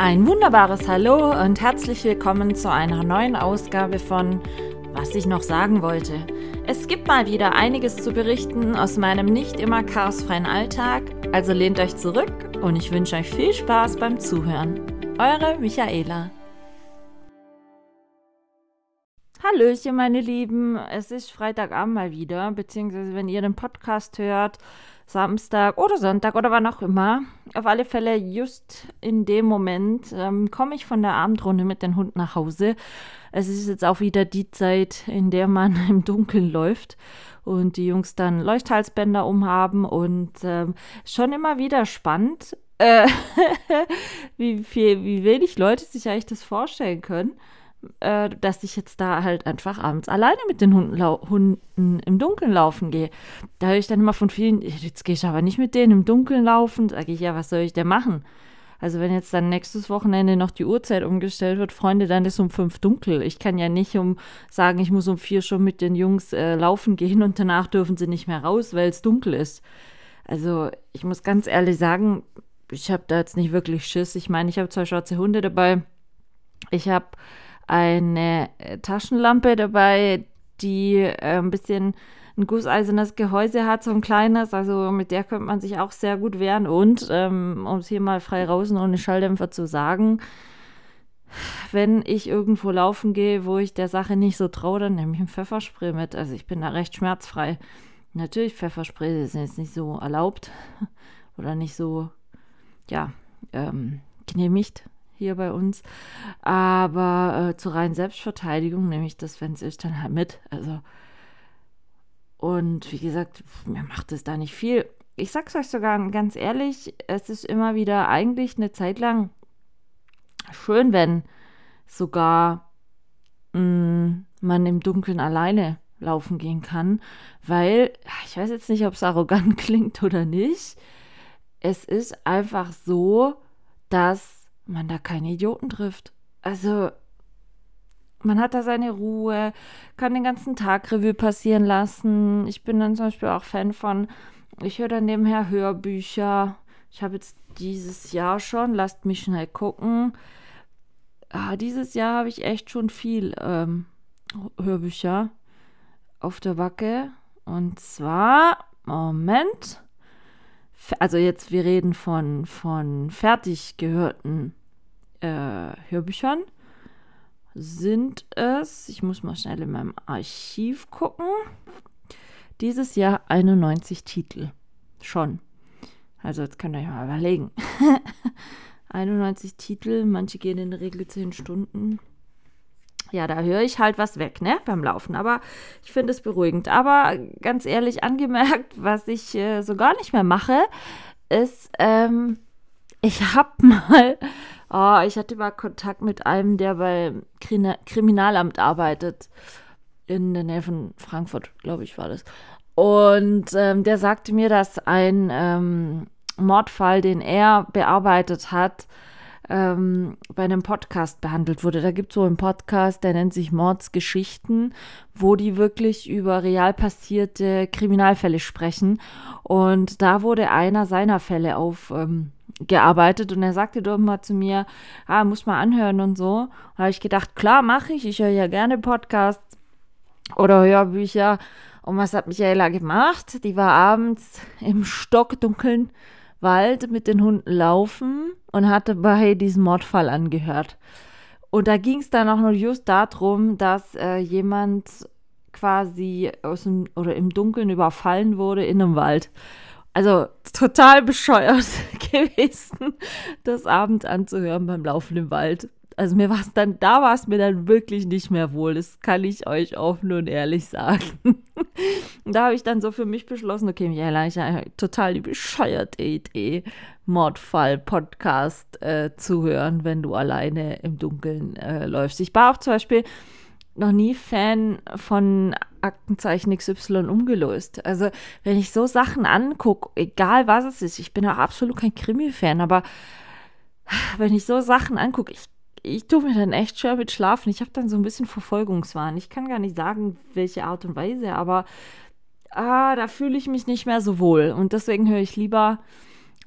Ein wunderbares Hallo und herzlich willkommen zu einer neuen Ausgabe von Was ich noch sagen wollte. Es gibt mal wieder einiges zu berichten aus meinem nicht immer chaosfreien Alltag, also lehnt euch zurück und ich wünsche euch viel Spaß beim Zuhören. Eure Michaela. Hallöchen, meine Lieben. Es ist Freitagabend mal wieder, beziehungsweise wenn ihr den Podcast hört, Samstag oder Sonntag oder wann auch immer. Auf alle Fälle, just in dem Moment ähm, komme ich von der Abendrunde mit dem Hund nach Hause. Es ist jetzt auch wieder die Zeit, in der man im Dunkeln läuft und die Jungs dann Leuchthalsbänder umhaben und ähm, schon immer wieder spannend, äh, wie, viel, wie wenig Leute sich eigentlich das vorstellen können äh, dass ich jetzt da halt einfach abends alleine mit den Hunden, Hunden im Dunkeln laufen gehe. Da höre ich dann immer von vielen, jetzt gehe ich aber nicht mit denen im Dunkeln laufen. Sage ich, ja, was soll ich denn machen? Also wenn jetzt dann nächstes Wochenende noch die Uhrzeit umgestellt wird, Freunde, dann ist um fünf dunkel. Ich kann ja nicht um sagen, ich muss um vier schon mit den Jungs äh, laufen gehen und danach dürfen sie nicht mehr raus, weil es dunkel ist. Also ich muss ganz ehrlich sagen, ich habe da jetzt nicht wirklich Schiss. Ich meine, ich habe zwei schwarze Hunde dabei. Ich habe eine äh, Taschenlampe dabei, die äh, ein bisschen ein gusseisernes Gehäuse hat, so ein kleines. Also mit der könnte man sich auch sehr gut wehren. Und, ähm, um es hier mal frei raus und ohne Schalldämpfer zu sagen, wenn ich irgendwo laufen gehe, wo ich der Sache nicht so traue, dann nehme ich ein Pfefferspray mit. Also ich bin da recht schmerzfrei. Natürlich, Pfefferspray ist jetzt nicht so erlaubt oder nicht so, ja, ähm, genehmigt hier bei uns. Aber äh, zur reinen Selbstverteidigung nehme ich das, wenn es ist, dann halt mit. Also, und wie gesagt, mir macht es da nicht viel. Ich sag's euch sogar ganz ehrlich, es ist immer wieder eigentlich eine Zeit lang schön, wenn sogar mh, mm, man im Dunkeln alleine laufen gehen kann, weil ich weiß jetzt nicht, ob es arrogant klingt oder nicht. Es ist einfach so, dass man da keine Idioten trifft. Also, man hat da seine Ruhe, kann den ganzen Tag Revue passieren lassen. Ich bin dann zum Beispiel auch Fan von, ich höre dann nebenher Hörbücher. Ich habe jetzt dieses Jahr schon, lasst mich schnell gucken. Ah, dieses Jahr habe ich echt schon viel ähm, Hörbücher auf der Backe. Und zwar, Moment. Also jetzt, wir reden von, von fertig gehörten äh, Hörbüchern sind es, ich muss mal schnell in meinem Archiv gucken, dieses Jahr 91 Titel. Schon. Also jetzt könnt ihr euch mal überlegen. 91 Titel, manche gehen in der Regel 10 Stunden. Ja, da höre ich halt was weg, ne, beim Laufen. Aber ich finde es beruhigend. Aber ganz ehrlich angemerkt, was ich äh, so gar nicht mehr mache, ist, ähm, ich habe mal Oh, ich hatte mal Kontakt mit einem, der beim Kriminalamt arbeitet. In der Nähe von Frankfurt, glaube ich, war das. Und ähm, der sagte mir, dass ein ähm, Mordfall, den er bearbeitet hat, ähm, bei einem Podcast behandelt wurde. Da gibt es so einen Podcast, der nennt sich Mordsgeschichten, wo die wirklich über real passierte Kriminalfälle sprechen. Und da wurde einer seiner Fälle auf ähm, gearbeitet und er sagte doch mal zu mir, ah, muss mal anhören und so. Da habe ich gedacht, klar, mache ich. Ich höre ja gerne Podcasts oder Hörbücher. Und was hat Michaela gemacht? Die war abends im stockdunkeln Wald mit den Hunden laufen und hatte bei diesem Mordfall angehört. Und da ging es dann auch nur just darum, dass äh, jemand quasi aus dem oder im Dunkeln überfallen wurde in einem Wald. Also total bescheuert gewesen, das abends anzuhören beim Laufen im Wald. Also mir war es dann, da war es mir dann wirklich nicht mehr wohl. Das kann ich euch offen und ehrlich sagen. und da habe ich dann so für mich beschlossen, okay, Michaela, ich habe total die bescheuerte Idee, Mordfall-Podcast äh, zu hören, wenn du alleine im Dunkeln äh, läufst. Ich war auch zum Beispiel noch nie Fan von Aktenzeichen XY umgelöst. Also, wenn ich so Sachen angucke, egal was es ist, ich bin auch absolut kein Krimi-Fan, aber wenn ich so Sachen angucke, ich, ich tue mir dann echt schwer mit Schlafen. Ich habe dann so ein bisschen Verfolgungswahn. Ich kann gar nicht sagen, welche Art und Weise, aber ah, da fühle ich mich nicht mehr so wohl. Und deswegen höre ich lieber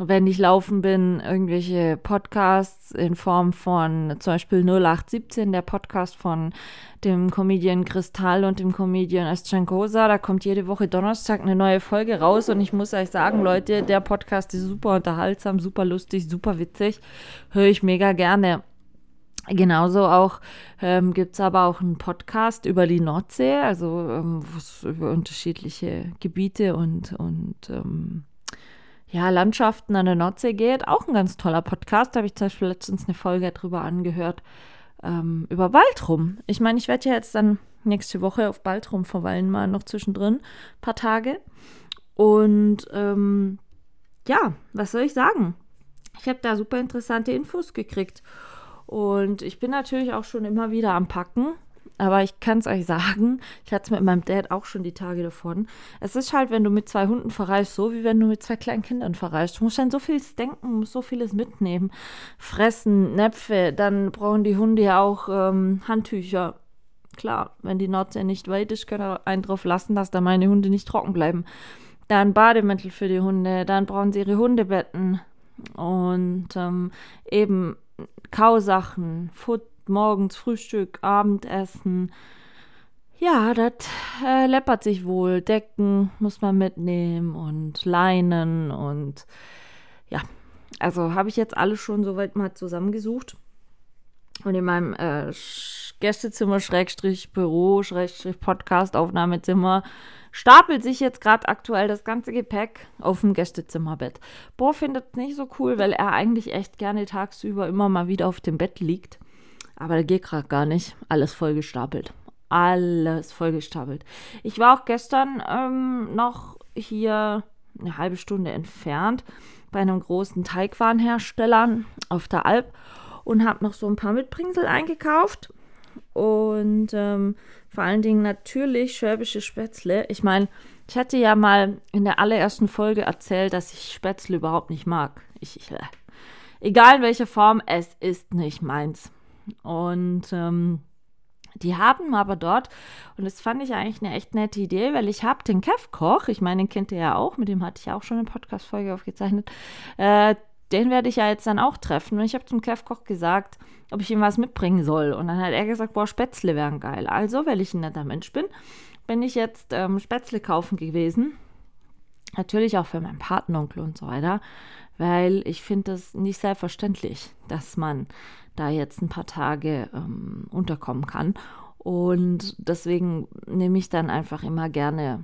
wenn ich laufen bin, irgendwelche Podcasts in Form von zum Beispiel 0817, der Podcast von dem Comedian Kristall und dem Comedian Eschankosa. Da kommt jede Woche Donnerstag eine neue Folge raus und ich muss euch sagen, Leute, der Podcast ist super unterhaltsam, super lustig, super witzig. Höre ich mega gerne. Genauso auch ähm, gibt es aber auch einen Podcast über die Nordsee, also ähm, über unterschiedliche Gebiete und, und ähm, ja, Landschaften an der Nordsee geht. Auch ein ganz toller Podcast. Da habe ich zum Beispiel letztens eine Folge drüber angehört, ähm, über Baltrum. Ich meine, ich werde ja jetzt dann nächste Woche auf Baltrum verweilen, mal noch zwischendrin, ein paar Tage. Und ähm, ja, was soll ich sagen? Ich habe da super interessante Infos gekriegt. Und ich bin natürlich auch schon immer wieder am Packen. Aber ich kann es euch sagen, ich hatte es mit meinem Dad auch schon die Tage davon. Es ist halt, wenn du mit zwei Hunden verreist, so wie wenn du mit zwei kleinen Kindern verreist. Du musst dann so vieles denken, musst so vieles mitnehmen. Fressen, Näpfe, dann brauchen die Hunde ja auch ähm, Handtücher. Klar, wenn die Nordsee nicht weit ist, können wir einen drauf lassen, dass da meine Hunde nicht trocken bleiben. Dann Bademäntel für die Hunde, dann brauchen sie ihre Hundebetten und ähm, eben Kausachen, Futter, morgens Frühstück, Abendessen. Ja, das äh, läppert sich wohl. Decken muss man mitnehmen und Leinen und ja, also habe ich jetzt alles schon soweit mal zusammengesucht. Und in meinem äh, Gästezimmer, Schrägstrich, Büro, Schrägstrich, Podcast, Aufnahmezimmer stapelt sich jetzt gerade aktuell das ganze Gepäck auf dem Gästezimmerbett. Bo findet es nicht so cool, weil er eigentlich echt gerne tagsüber immer mal wieder auf dem Bett liegt. Aber da geht gerade gar nicht. Alles vollgestapelt. Alles vollgestapelt. Ich war auch gestern ähm, noch hier eine halbe Stunde entfernt bei einem großen Teigwarenhersteller auf der Alp und habe noch so ein paar Mitbringsel eingekauft. Und ähm, vor allen Dingen natürlich schwäbische Spätzle. Ich meine, ich hatte ja mal in der allerersten Folge erzählt, dass ich Spätzle überhaupt nicht mag. Ich, ich, äh, egal in welcher Form, es ist nicht meins. Und ähm, die haben aber dort, und das fand ich eigentlich eine echt nette Idee, weil ich habe den Kev Koch, ich meine, den kennt ihr ja auch, mit dem hatte ich ja auch schon eine Podcast-Folge aufgezeichnet, äh, den werde ich ja jetzt dann auch treffen. Und ich habe zum Kev Koch gesagt, ob ich ihm was mitbringen soll. Und dann hat er gesagt, boah, Spätzle wären geil. Also, weil ich ein netter Mensch bin, bin ich jetzt ähm, Spätzle kaufen gewesen. Natürlich auch für meinen Patenonkel und so weiter, weil ich finde das nicht selbstverständlich, dass man da jetzt ein paar Tage ähm, unterkommen kann. Und deswegen nehme ich dann einfach immer gerne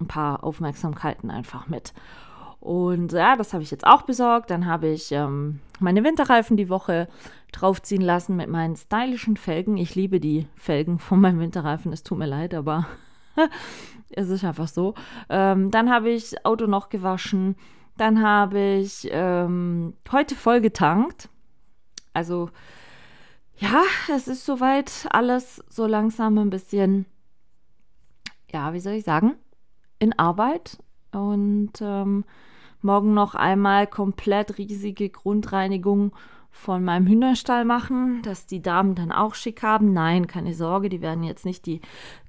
ein paar Aufmerksamkeiten einfach mit. Und ja, das habe ich jetzt auch besorgt. Dann habe ich ähm, meine Winterreifen die Woche draufziehen lassen mit meinen stylischen Felgen. Ich liebe die Felgen von meinem Winterreifen. Es tut mir leid, aber es ist einfach so. Ähm, dann habe ich Auto noch gewaschen. Dann habe ich ähm, heute voll getankt. Also ja, es ist soweit alles so langsam ein bisschen, ja, wie soll ich sagen, in Arbeit. Und ähm, morgen noch einmal komplett riesige Grundreinigung von meinem Hühnerstall machen, dass die Damen dann auch schick haben. Nein, keine Sorge, die werden jetzt nicht die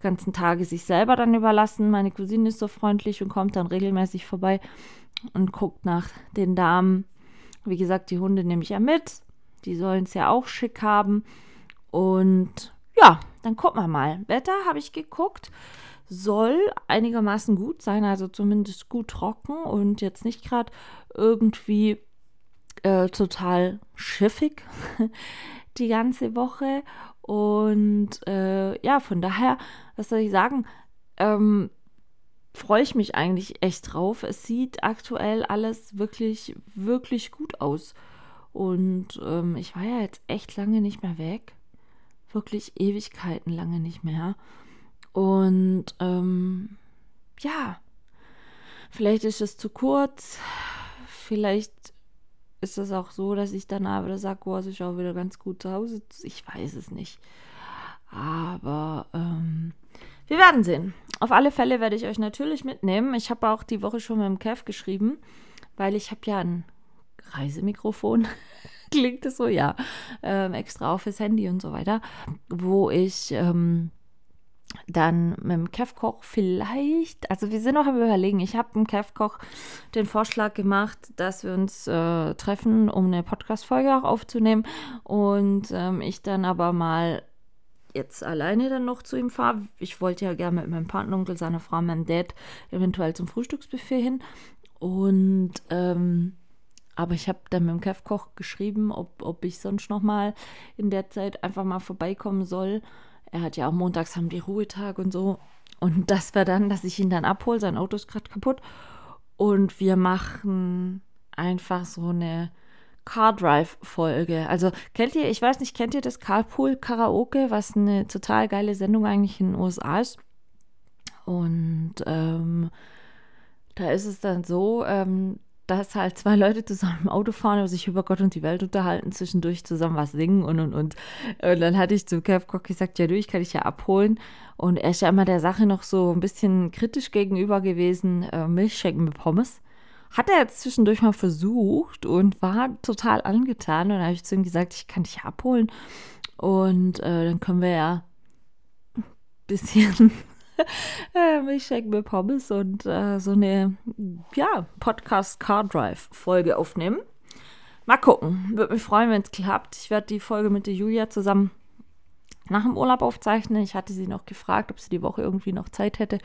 ganzen Tage sich selber dann überlassen. Meine Cousine ist so freundlich und kommt dann regelmäßig vorbei und guckt nach den Damen. Wie gesagt, die Hunde nehme ich ja mit. Die sollen es ja auch schick haben. Und ja, dann gucken wir mal. Wetter habe ich geguckt. Soll einigermaßen gut sein, also zumindest gut trocken und jetzt nicht gerade irgendwie äh, total schiffig die ganze Woche. Und äh, ja, von daher, was soll ich sagen, ähm, freue ich mich eigentlich echt drauf. Es sieht aktuell alles wirklich, wirklich gut aus. Und ähm, ich war ja jetzt echt lange nicht mehr weg. Wirklich Ewigkeiten lange nicht mehr. Und ähm, ja, vielleicht ist es zu kurz. Vielleicht ist es auch so, dass ich danach wieder sage, oh, es ist auch wieder ganz gut zu Hause. Ich weiß es nicht. Aber ähm, wir werden sehen. Auf alle Fälle werde ich euch natürlich mitnehmen. Ich habe auch die Woche schon mit dem Kev geschrieben, weil ich habe ja ein Reisemikrofon, klingt es so, ja, ähm, extra auf fürs Handy und so weiter, wo ich ähm, dann mit dem Kevkoch vielleicht, also wir sind noch am Überlegen. Ich habe dem Kevkoch den Vorschlag gemacht, dass wir uns äh, treffen, um eine Podcast-Folge auch aufzunehmen. Und ähm, ich dann aber mal jetzt alleine dann noch zu ihm fahre. Ich wollte ja gerne mit meinem Partneronkel, seiner Frau, meinem Dad eventuell zum Frühstücksbuffet hin. Und ähm, aber ich habe dann mit dem Kevkoch geschrieben, ob, ob ich sonst noch mal in der Zeit einfach mal vorbeikommen soll. Er hat ja auch montags haben die Ruhetag und so. Und das wäre dann, dass ich ihn dann abhole. Sein Auto ist gerade kaputt. Und wir machen einfach so eine Car Drive Folge. Also kennt ihr, ich weiß nicht, kennt ihr das Carpool Karaoke, was eine total geile Sendung eigentlich in den USA ist? Und ähm, da ist es dann so, ähm, dass halt zwei Leute zusammen im Auto fahren und sich über Gott und die Welt unterhalten, zwischendurch zusammen was singen und und und. Und dann hatte ich zu Kev Koch gesagt, ja du, ich kann dich ja abholen. Und er ist ja immer der Sache noch so ein bisschen kritisch gegenüber gewesen, äh, Milchshake mit Pommes. Hat er jetzt zwischendurch mal versucht und war total angetan. Und dann habe ich zu ihm gesagt, ich kann dich abholen. Und äh, dann können wir ja ein bisschen äh, Milchshake mit Pommes und äh, so eine, ja, Podcast Car Drive Folge aufnehmen. Mal gucken. Würde mich freuen, wenn es klappt. Ich werde die Folge mit der Julia zusammen nach dem Urlaub aufzeichnen. Ich hatte sie noch gefragt, ob sie die Woche irgendwie noch Zeit hätte.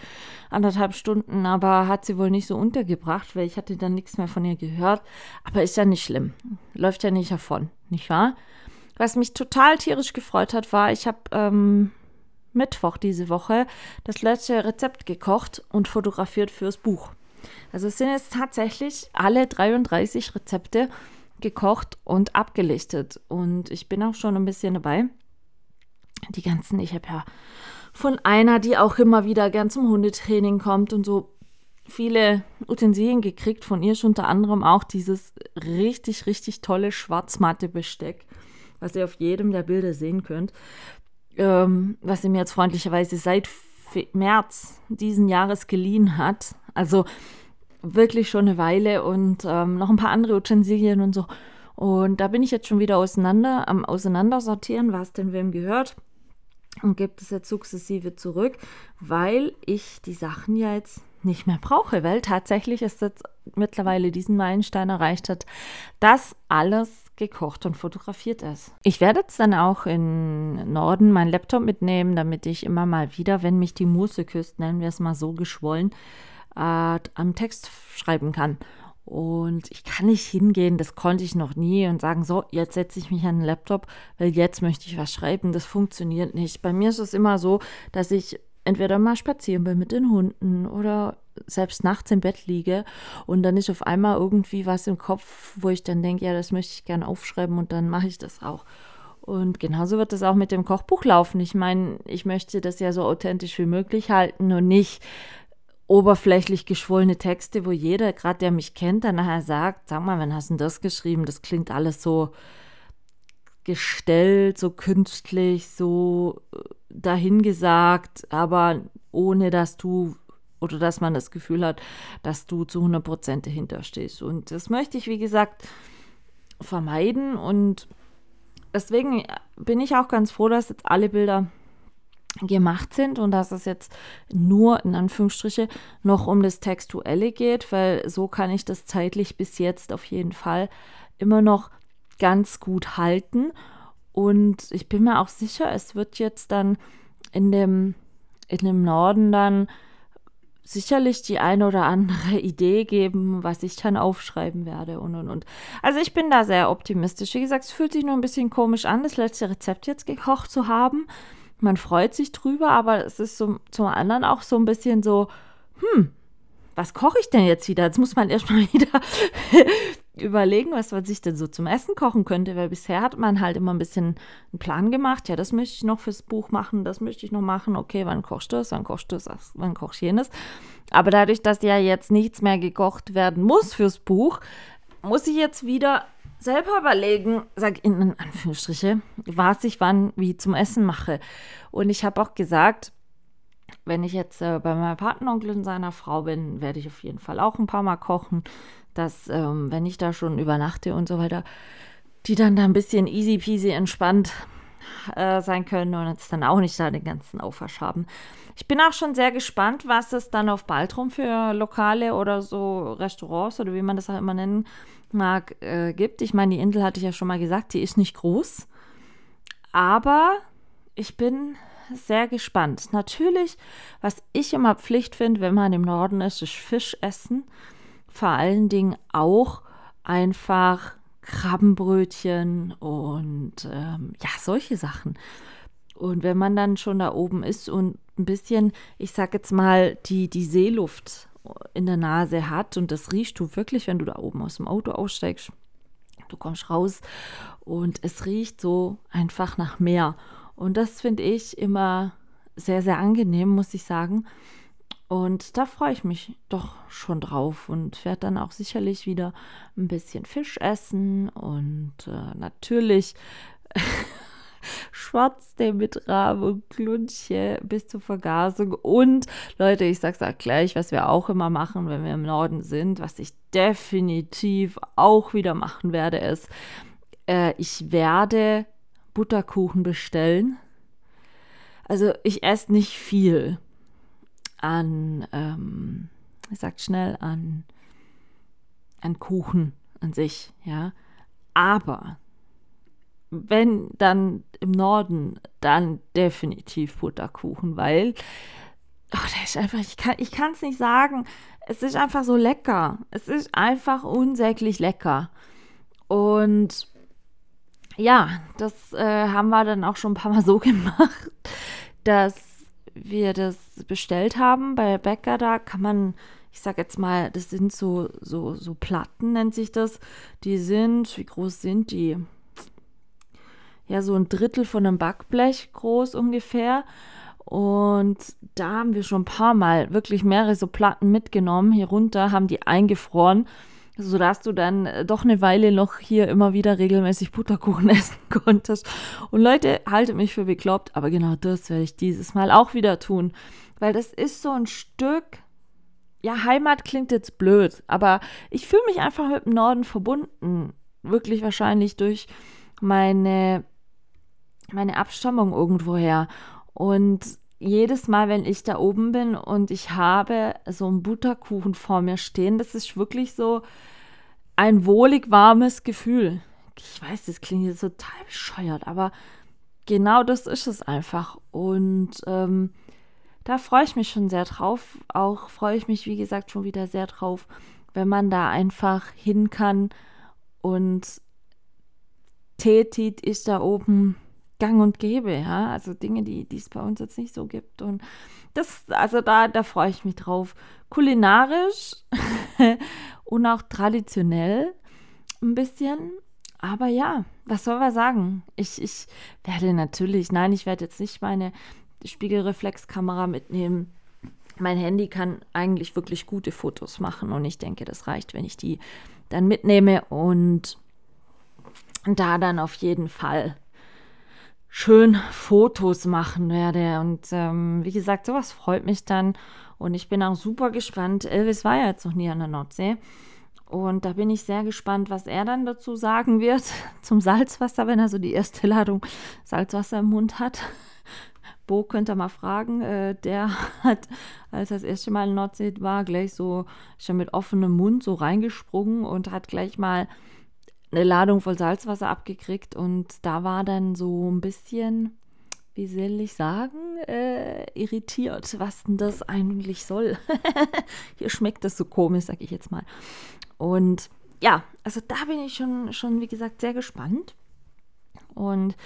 Anderthalb Stunden, aber hat sie wohl nicht so untergebracht, weil ich hatte dann nichts mehr von ihr gehört. Aber ist ja nicht schlimm. Läuft ja nicht davon, nicht wahr? Was mich total tierisch gefreut hat, war, ich habe ähm, Mittwoch diese Woche das letzte Rezept gekocht und fotografiert fürs Buch. Also es sind jetzt tatsächlich alle 33 Rezepte gekocht und abgelichtet. Und ich bin auch schon ein bisschen dabei. Die ganzen, ich habe ja von einer, die auch immer wieder gern zum Hundetraining kommt und so viele Utensilien gekriegt. Von ihr schon unter anderem auch dieses richtig, richtig tolle schwarzmatte Besteck, was ihr auf jedem der Bilder sehen könnt ähm, was sie mir jetzt freundlicherweise seit März diesen Jahres geliehen hat. Also wirklich schon eine Weile und ähm, noch ein paar andere Utensilien und so. Und da bin ich jetzt schon wieder auseinander, am Auseinandersortieren, was denn wem gehört. Und gebe das jetzt sukzessive zurück, weil ich die Sachen ja jetzt nicht mehr brauche, weil tatsächlich ist jetzt mittlerweile diesen Meilenstein erreicht hat, dass alles gekocht und fotografiert ist. Ich werde jetzt dann auch in Norden meinen Laptop mitnehmen, damit ich immer mal wieder, wenn mich die Muse küsst, nennen wir es mal so geschwollen, äh, am Text schreiben kann. Und ich kann nicht hingehen, das konnte ich noch nie und sagen, so, jetzt setze ich mich an den Laptop, weil jetzt möchte ich was schreiben. Das funktioniert nicht. Bei mir ist es immer so, dass ich entweder mal spazieren bin mit den Hunden oder selbst nachts im Bett liege und dann ist auf einmal irgendwie was im Kopf, wo ich dann denke, ja, das möchte ich gerne aufschreiben und dann mache ich das auch. Und genauso wird es auch mit dem Kochbuch laufen. Ich meine, ich möchte das ja so authentisch wie möglich halten und nicht oberflächlich geschwollene Texte, wo jeder, gerade der mich kennt, dann nachher sagt, sag mal, wann hast du das geschrieben? Das klingt alles so gestellt, so künstlich, so äh, dahingesagt, aber ohne dass du oder dass man das Gefühl hat, dass du zu 100 Prozent dahinter stehst. Und das möchte ich, wie gesagt, vermeiden. Und deswegen bin ich auch ganz froh, dass jetzt alle Bilder gemacht sind und dass es jetzt nur in Anführungsstriche noch um das Textuelle geht, weil so kann ich das zeitlich bis jetzt auf jeden Fall immer noch ganz gut halten. Und ich bin mir auch sicher, es wird jetzt dann in dem, in dem Norden dann sicherlich die eine oder andere Idee geben, was ich dann aufschreiben werde und und und. Also ich bin da sehr optimistisch. Wie gesagt, es fühlt sich nur ein bisschen komisch an, das letzte Rezept jetzt gekocht zu haben. Man freut sich drüber, aber es ist so, zum anderen auch so ein bisschen so, hm, was koche ich denn jetzt wieder? Jetzt muss man erstmal wieder überlegen, was man sich denn so zum Essen kochen könnte, weil bisher hat man halt immer ein bisschen einen Plan gemacht. Ja, das möchte ich noch fürs Buch machen, das möchte ich noch machen. Okay, wann kochst du das? Wann kochst du das? Wann kochst du jenes? Aber dadurch, dass ja jetzt nichts mehr gekocht werden muss fürs Buch, muss ich jetzt wieder selber überlegen, sag in Anführungsstriche, was ich wann wie zum Essen mache. Und ich habe auch gesagt, wenn ich jetzt äh, bei meinem Patenonkel und seiner Frau bin, werde ich auf jeden Fall auch ein paar Mal kochen dass ähm, wenn ich da schon übernachte und so weiter, die dann da ein bisschen easy peasy entspannt äh, sein können und jetzt dann auch nicht da den ganzen Aufwasch haben. Ich bin auch schon sehr gespannt, was es dann auf Baltrum für Lokale oder so Restaurants oder wie man das auch immer nennen mag, äh, gibt. Ich meine, die Insel hatte ich ja schon mal gesagt, die ist nicht groß. Aber ich bin sehr gespannt. Natürlich, was ich immer Pflicht finde, wenn man im Norden ist, ist Fisch essen. Vor allen Dingen auch einfach Krabbenbrötchen und ähm, ja, solche Sachen. Und wenn man dann schon da oben ist und ein bisschen, ich sag jetzt mal, die, die Seeluft in der Nase hat und das riechst du wirklich, wenn du da oben aus dem Auto aussteigst. Du kommst raus und es riecht so einfach nach Meer. Und das finde ich immer sehr, sehr angenehm, muss ich sagen. Und da freue ich mich doch schon drauf und werde dann auch sicherlich wieder ein bisschen Fisch essen und äh, natürlich Schwarztee mit Rahm und Klunche bis zur Vergasung. Und Leute, ich sag's auch gleich, was wir auch immer machen, wenn wir im Norden sind, was ich definitiv auch wieder machen werde, ist, äh, ich werde Butterkuchen bestellen. Also ich esse nicht viel an, ähm, ich sag schnell, an, an Kuchen an sich, ja. Aber wenn dann im Norden, dann definitiv Butterkuchen, weil oh, der ist einfach, ich kann ich es nicht sagen, es ist einfach so lecker. Es ist einfach unsäglich lecker. Und ja, das äh, haben wir dann auch schon ein paar Mal so gemacht, dass wir das bestellt haben bei Bäcker. Da kann man, ich sag jetzt mal, das sind so, so, so Platten, nennt sich das. Die sind, wie groß sind die? ja so ein Drittel von einem Backblech groß ungefähr. Und da haben wir schon ein paar Mal wirklich mehrere so Platten mitgenommen. Hier runter haben die eingefroren, sodass du dann äh, doch eine Weile noch hier immer wieder regelmäßig Butterkuchen essen konntest. Und Leute, haltet mich für bekloppt, aber genau das werde ich dieses Mal auch wieder tun. Weil das ist so ein Stück, ja, Heimat klingt jetzt blöd, aber ich fühle mich einfach mit dem Norden verbunden. Wirklich wahrscheinlich durch meine meine Abstammung irgendwoher. Und jedes Mal, wenn ich da oben bin und ich habe so einen Butterkuchen vor mir stehen, das ist wirklich so ein wohlig warmes Gefühl. Ich weiß, das klingt jetzt total bescheuert, aber genau das ist es einfach. Und ähm, da freue ich mich schon sehr drauf. Auch freue ich mich, wie gesagt, schon wieder sehr drauf, wenn man da einfach hin kann und tätigt ist da oben gang und gäbe, ja. Also Dinge, die, es bei uns jetzt nicht so gibt. Und das, also da, da freue ich mich drauf. Kulinarisch und auch traditionell ein bisschen. Aber ja, was soll man sagen? Ich, ich werde natürlich, nein, ich werde jetzt nicht meine Spiegelreflexkamera mitnehmen. Mein Handy kann eigentlich wirklich gute Fotos machen und ich denke, das reicht, wenn ich die dann mitnehme und da dann auf jeden Fall schön Fotos machen werde. Und ähm, wie gesagt, sowas freut mich dann. Und ich bin auch super gespannt. Elvis war ja jetzt noch nie an der Nordsee. Und da bin ich sehr gespannt, was er dann dazu sagen wird zum Salzwasser, wenn er so die erste Ladung Salzwasser im Mund hat. Bo könnte mal fragen. Äh, der hat, als er das erste Mal in Nordsee war, gleich so schon mit offenem Mund so reingesprungen und hat gleich mal eine Ladung voll Salzwasser abgekriegt und da war dann so ein bisschen, wie soll ich sagen, äh, irritiert, was denn das eigentlich soll. Hier schmeckt das so komisch, sag ich jetzt mal. Und ja, also da bin ich schon, schon wie gesagt, sehr gespannt und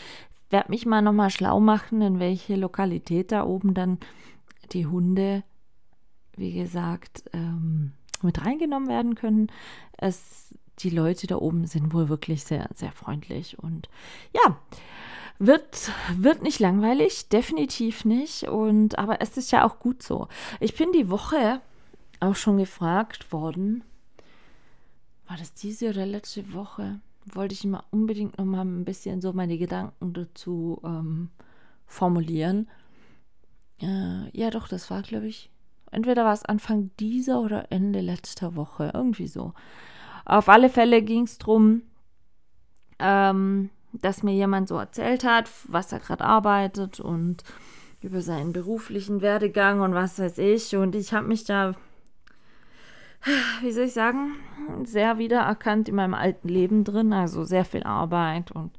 werde mich mal nochmal schlau machen, in welche Lokalität da oben dann die Hunde, wie gesagt, ähm, mit reingenommen werden können. Es die Leute da oben sind wohl wirklich sehr, sehr freundlich. Und ja, wird, wird nicht langweilig, definitiv nicht. Und aber es ist ja auch gut so. Ich bin die Woche auch schon gefragt worden. War das diese oder letzte Woche? Wollte ich mal unbedingt noch mal ein bisschen so meine Gedanken dazu ähm, formulieren. Äh, ja, doch, das war, glaube ich, entweder war es Anfang dieser oder Ende letzter Woche, irgendwie so. Auf alle Fälle ging es darum, ähm, dass mir jemand so erzählt hat, was er gerade arbeitet und über seinen beruflichen Werdegang und was weiß ich. Und ich habe mich da, wie soll ich sagen, sehr wiedererkannt in meinem alten Leben drin. Also sehr viel Arbeit und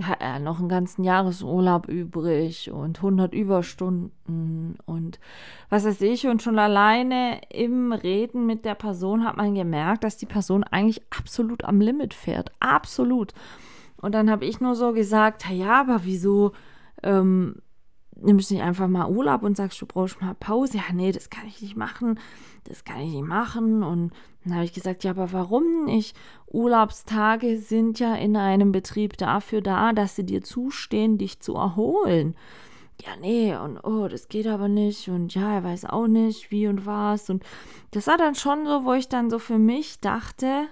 hat er noch einen ganzen Jahresurlaub übrig und 100 Überstunden und was weiß ich. Und schon alleine im Reden mit der Person hat man gemerkt, dass die Person eigentlich absolut am Limit fährt. Absolut. Und dann habe ich nur so gesagt, ja, aber wieso ähm, nimmst du nicht einfach mal Urlaub und sagst, du brauchst mal Pause? Ja, nee, das kann ich nicht machen. Das kann ich nicht machen. Und dann habe ich gesagt, ja, aber warum nicht? Urlaubstage sind ja in einem Betrieb dafür da, dass sie dir zustehen, dich zu erholen. Ja, nee, und oh, das geht aber nicht. Und ja, er weiß auch nicht, wie und was. Und das war dann schon so, wo ich dann so für mich dachte,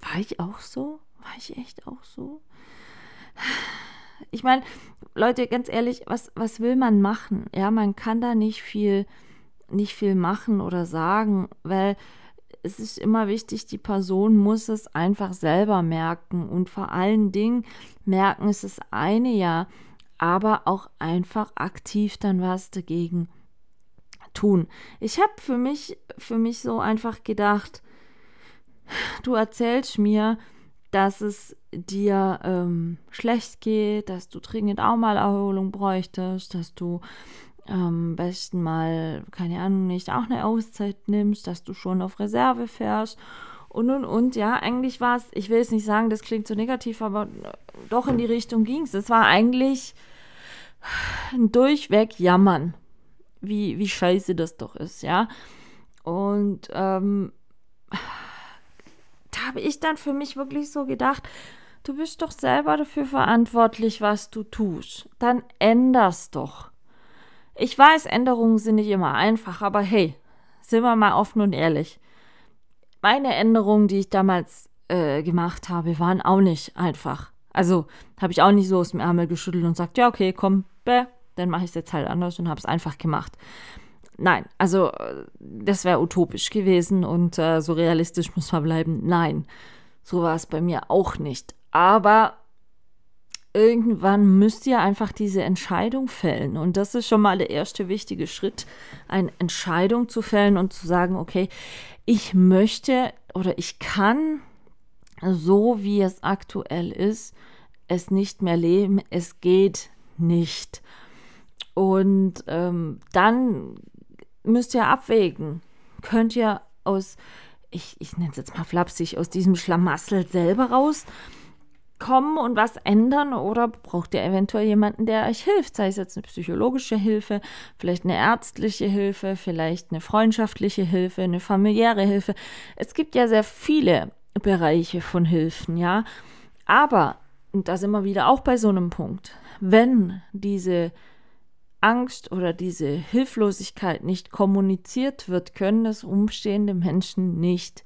war ich auch so? War ich echt auch so? Ich meine, Leute, ganz ehrlich, was, was will man machen? Ja, man kann da nicht viel, nicht viel machen oder sagen, weil es ist immer wichtig, die Person muss es einfach selber merken und vor allen Dingen merken ist das eine ja, aber auch einfach aktiv dann was dagegen tun. Ich habe für mich, für mich so einfach gedacht, du erzählst mir, dass es dir ähm, schlecht geht, dass du dringend auch mal Erholung bräuchtest, dass du am besten mal, keine Ahnung, nicht auch eine Auszeit nimmst, dass du schon auf Reserve fährst und und und. Ja, eigentlich war es, ich will es nicht sagen, das klingt so negativ, aber doch in die Richtung ging es. Es war eigentlich ein durchweg Jammern, wie, wie scheiße das doch ist, ja. Und ähm, da habe ich dann für mich wirklich so gedacht, du bist doch selber dafür verantwortlich, was du tust. Dann änderst doch. Ich weiß, Änderungen sind nicht immer einfach, aber hey, sind wir mal offen und ehrlich. Meine Änderungen, die ich damals äh, gemacht habe, waren auch nicht einfach. Also habe ich auch nicht so aus dem Ärmel geschüttelt und sagt, ja, okay, komm, bäh, dann mache ich es jetzt halt anders und habe es einfach gemacht. Nein, also äh, das wäre utopisch gewesen und äh, so realistisch muss man bleiben. Nein, so war es bei mir auch nicht. Aber irgendwann müsst ihr einfach diese Entscheidung fällen. Und das ist schon mal der erste wichtige Schritt, eine Entscheidung zu fällen und zu sagen, okay, ich möchte oder ich kann so, wie es aktuell ist, es nicht mehr leben. Es geht nicht. Und ähm, dann müsst ihr abwägen. Könnt ihr aus, ich, ich nenne es jetzt mal flapsig, aus diesem Schlamassel selber raus kommen und was ändern oder braucht ihr eventuell jemanden, der euch hilft, sei es jetzt eine psychologische Hilfe, vielleicht eine ärztliche Hilfe, vielleicht eine freundschaftliche Hilfe, eine familiäre Hilfe. Es gibt ja sehr viele Bereiche von Hilfen, ja. Aber, und da sind wir wieder auch bei so einem Punkt, wenn diese Angst oder diese Hilflosigkeit nicht kommuniziert wird, können das umstehende Menschen nicht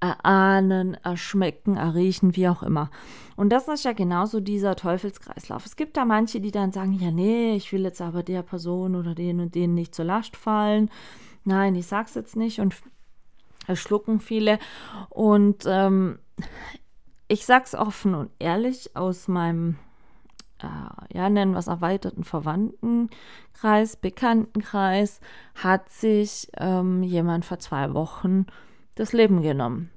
erahnen, erschmecken, erriechen, wie auch immer. Und das ist ja genauso dieser Teufelskreislauf. Es gibt da manche, die dann sagen, ja, nee, ich will jetzt aber der Person oder den und denen nicht zur Last fallen. Nein, ich sag's jetzt nicht und schlucken viele. Und ähm, ich sag's offen und ehrlich aus meinem äh, ja, nennen wir es erweiterten Verwandtenkreis, Bekanntenkreis, hat sich ähm, jemand vor zwei Wochen das Leben genommen.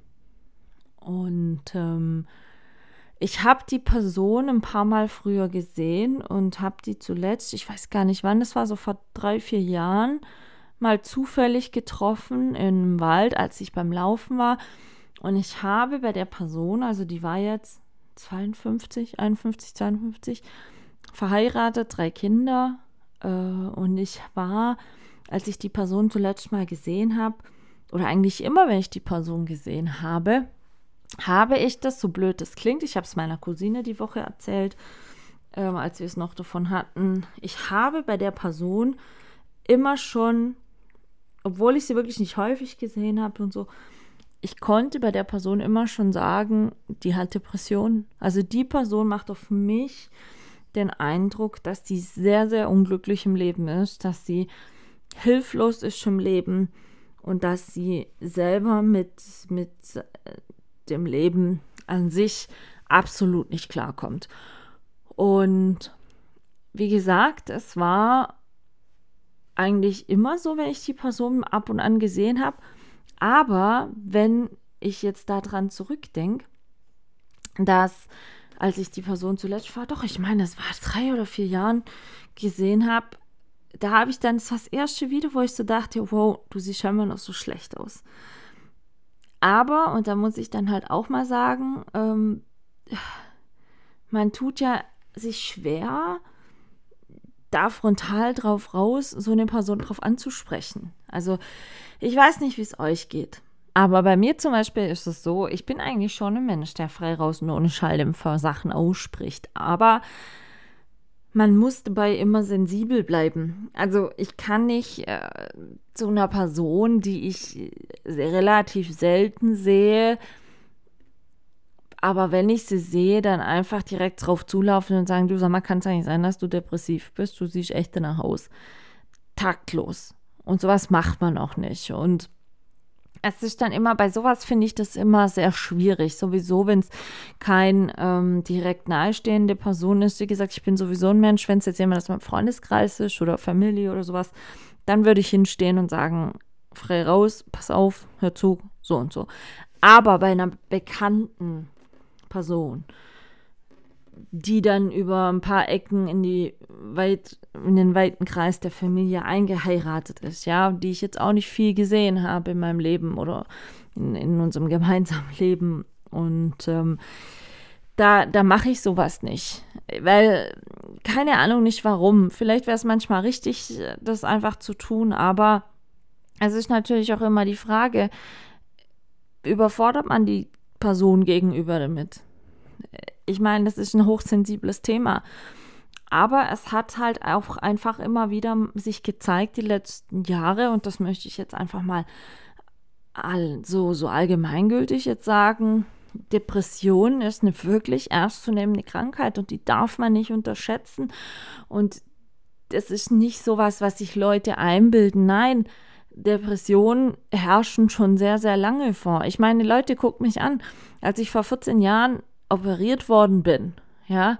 Und ähm, ich habe die Person ein paar Mal früher gesehen und habe die zuletzt, ich weiß gar nicht wann, das war so vor drei, vier Jahren, mal zufällig getroffen im Wald, als ich beim Laufen war. Und ich habe bei der Person, also die war jetzt 52, 51, 52, verheiratet, drei Kinder. Äh, und ich war, als ich die Person zuletzt mal gesehen habe, oder eigentlich immer, wenn ich die Person gesehen habe, habe ich das, so blöd das klingt, ich habe es meiner Cousine die Woche erzählt, ähm, als wir es noch davon hatten, ich habe bei der Person immer schon, obwohl ich sie wirklich nicht häufig gesehen habe und so, ich konnte bei der Person immer schon sagen, die hat Depressionen. Also die Person macht auf mich den Eindruck, dass die sehr, sehr unglücklich im Leben ist, dass sie hilflos ist im Leben, und dass sie selber mit, mit äh, dem Leben an sich absolut nicht klarkommt. Und wie gesagt, es war eigentlich immer so, wenn ich die Person ab und an gesehen habe. Aber wenn ich jetzt daran zurückdenke, dass als ich die Person zuletzt war, doch, ich meine, es war drei oder vier Jahren gesehen habe, da habe ich dann, das war das erste Video, wo ich so dachte, wow, du siehst scheinbar noch so schlecht aus. Aber, und da muss ich dann halt auch mal sagen, ähm, man tut ja sich schwer, da frontal drauf raus, so eine Person drauf anzusprechen. Also ich weiß nicht, wie es euch geht. Aber bei mir zum Beispiel ist es so, ich bin eigentlich schon ein Mensch, der frei raus und ohne Schalldämpfer Sachen ausspricht. Aber man muss dabei immer sensibel bleiben. Also ich kann nicht äh, zu einer Person, die ich relativ selten sehe, aber wenn ich sie sehe, dann einfach direkt drauf zulaufen und sagen, du sag mal, kann es eigentlich sein, dass du depressiv bist? Du siehst echt danach aus. Taktlos. Und sowas macht man auch nicht. Und es ist dann immer, bei sowas finde ich das immer sehr schwierig. Sowieso, wenn es kein ähm, direkt nahestehende Person ist. Wie gesagt, ich bin sowieso ein Mensch, wenn es jetzt jemand aus meinem Freundeskreis ist oder Familie oder sowas, dann würde ich hinstehen und sagen, frei raus, pass auf, hör zu, so und so. Aber bei einer bekannten Person, die dann über ein paar Ecken in die weit, in den weiten Kreis der Familie eingeheiratet ist, ja, die ich jetzt auch nicht viel gesehen habe in meinem Leben oder in, in unserem gemeinsamen Leben. Und ähm, da, da mache ich sowas nicht. Weil, keine Ahnung nicht warum. Vielleicht wäre es manchmal richtig, das einfach zu tun, aber es ist natürlich auch immer die Frage, überfordert man die Person gegenüber damit? Ich meine, das ist ein hochsensibles Thema. Aber es hat halt auch einfach immer wieder sich gezeigt, die letzten Jahre, und das möchte ich jetzt einfach mal all, so, so allgemeingültig jetzt sagen, Depression ist eine wirklich ernstzunehmende Krankheit und die darf man nicht unterschätzen. Und das ist nicht sowas, was sich Leute einbilden. Nein, Depressionen herrschen schon sehr, sehr lange vor. Ich meine, Leute, guckt mich an. Als ich vor 14 Jahren operiert worden bin, ja,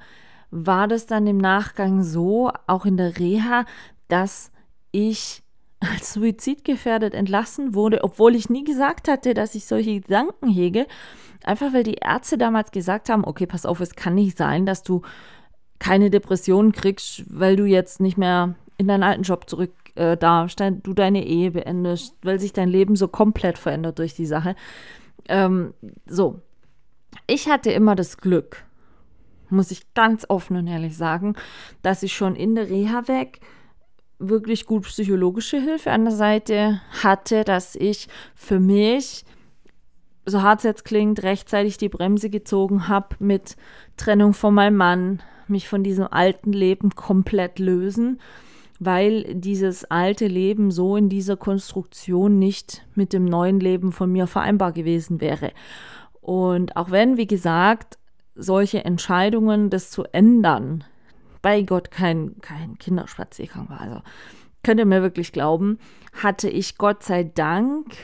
war das dann im Nachgang so, auch in der Reha, dass ich als suizidgefährdet entlassen wurde, obwohl ich nie gesagt hatte, dass ich solche Gedanken hege. Einfach weil die Ärzte damals gesagt haben, okay, pass auf, es kann nicht sein, dass du keine Depressionen kriegst, weil du jetzt nicht mehr in deinen alten Job zurück äh, darfst, du deine Ehe beendest, weil sich dein Leben so komplett verändert durch die Sache. Ähm, so, ich hatte immer das Glück, muss ich ganz offen und ehrlich sagen, dass ich schon in der Reha weg wirklich gut psychologische Hilfe an der Seite hatte, dass ich für mich, so hart es jetzt klingt, rechtzeitig die Bremse gezogen habe mit Trennung von meinem Mann, mich von diesem alten Leben komplett lösen, weil dieses alte Leben so in dieser Konstruktion nicht mit dem neuen Leben von mir vereinbar gewesen wäre. Und auch wenn, wie gesagt, solche Entscheidungen, das zu ändern, bei Gott kein, kein Kinderspaziergang war, also könnt ihr mir wirklich glauben, hatte ich Gott sei Dank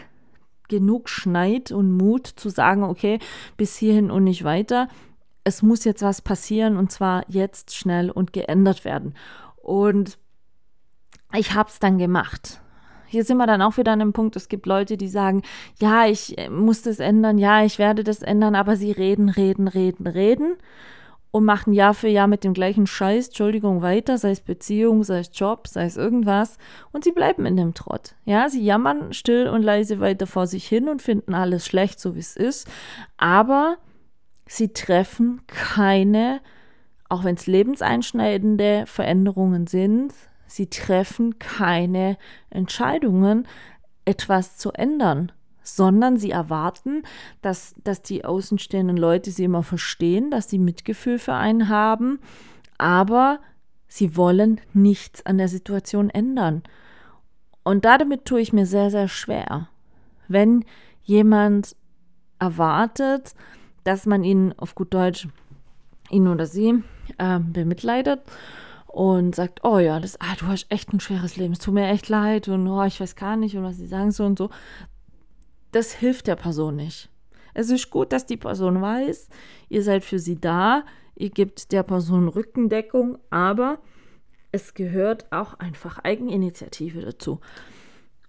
genug Schneid und Mut zu sagen, okay, bis hierhin und nicht weiter. Es muss jetzt was passieren und zwar jetzt schnell und geändert werden. Und ich habe es dann gemacht hier sind wir dann auch wieder an dem Punkt, es gibt Leute, die sagen, ja, ich äh, muss das ändern, ja, ich werde das ändern, aber sie reden, reden, reden, reden und machen Jahr für Jahr mit dem gleichen Scheiß, Entschuldigung, weiter, sei es Beziehung, sei es Job, sei es irgendwas. Und sie bleiben in dem Trott. Ja, sie jammern still und leise weiter vor sich hin und finden alles schlecht, so wie es ist. Aber sie treffen keine, auch wenn es lebenseinschneidende Veränderungen sind, sie treffen keine Entscheidungen, etwas zu ändern, sondern sie erwarten, dass, dass die außenstehenden Leute sie immer verstehen, dass sie Mitgefühl für einen haben, aber sie wollen nichts an der Situation ändern. Und damit tue ich mir sehr, sehr schwer. Wenn jemand erwartet, dass man ihn auf gut Deutsch, ihn oder sie, äh, bemitleidet und sagt, oh ja, das, ah, du hast echt ein schweres Leben, es tut mir echt leid und oh, ich weiß gar nicht und was sie sagen so und so. Das hilft der Person nicht. Es ist gut, dass die Person weiß, ihr seid für sie da, ihr gebt der Person Rückendeckung, aber es gehört auch einfach Eigeninitiative dazu.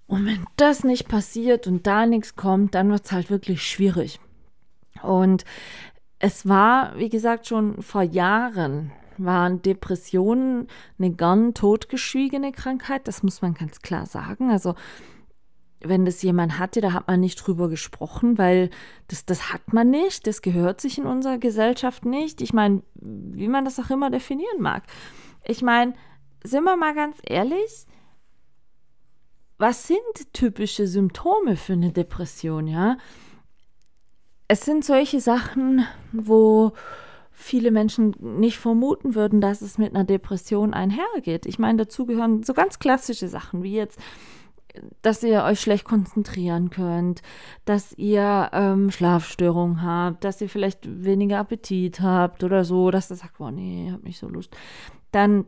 Und wenn das nicht passiert und da nichts kommt, dann wird es halt wirklich schwierig. Und es war, wie gesagt, schon vor Jahren waren Depressionen eine gern totgeschwiegene Krankheit. Das muss man ganz klar sagen. Also wenn das jemand hatte, da hat man nicht drüber gesprochen, weil das, das hat man nicht, das gehört sich in unserer Gesellschaft nicht. Ich meine, wie man das auch immer definieren mag. Ich meine, sind wir mal ganz ehrlich, was sind typische Symptome für eine Depression, ja? Es sind solche Sachen, wo viele Menschen nicht vermuten würden, dass es mit einer Depression einhergeht. Ich meine, dazu gehören so ganz klassische Sachen wie jetzt dass ihr euch schlecht konzentrieren könnt, dass ihr ähm, Schlafstörungen habt, dass ihr vielleicht weniger Appetit habt oder so, dass ihr sagt, boah, nee, hab nicht so Lust. Dann,